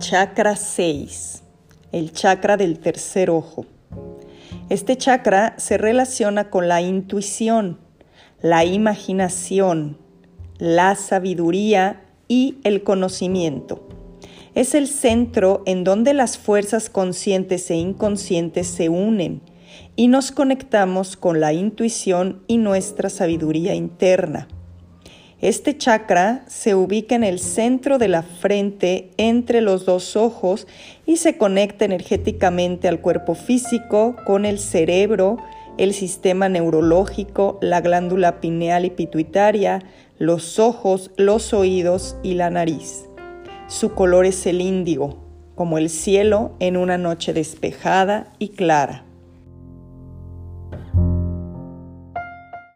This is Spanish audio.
chakra 6, el chakra del tercer ojo. Este chakra se relaciona con la intuición, la imaginación, la sabiduría y el conocimiento. Es el centro en donde las fuerzas conscientes e inconscientes se unen y nos conectamos con la intuición y nuestra sabiduría interna. Este chakra se ubica en el centro de la frente entre los dos ojos y se conecta energéticamente al cuerpo físico con el cerebro, el sistema neurológico, la glándula pineal y pituitaria, los ojos, los oídos y la nariz. Su color es el índigo, como el cielo en una noche despejada y clara.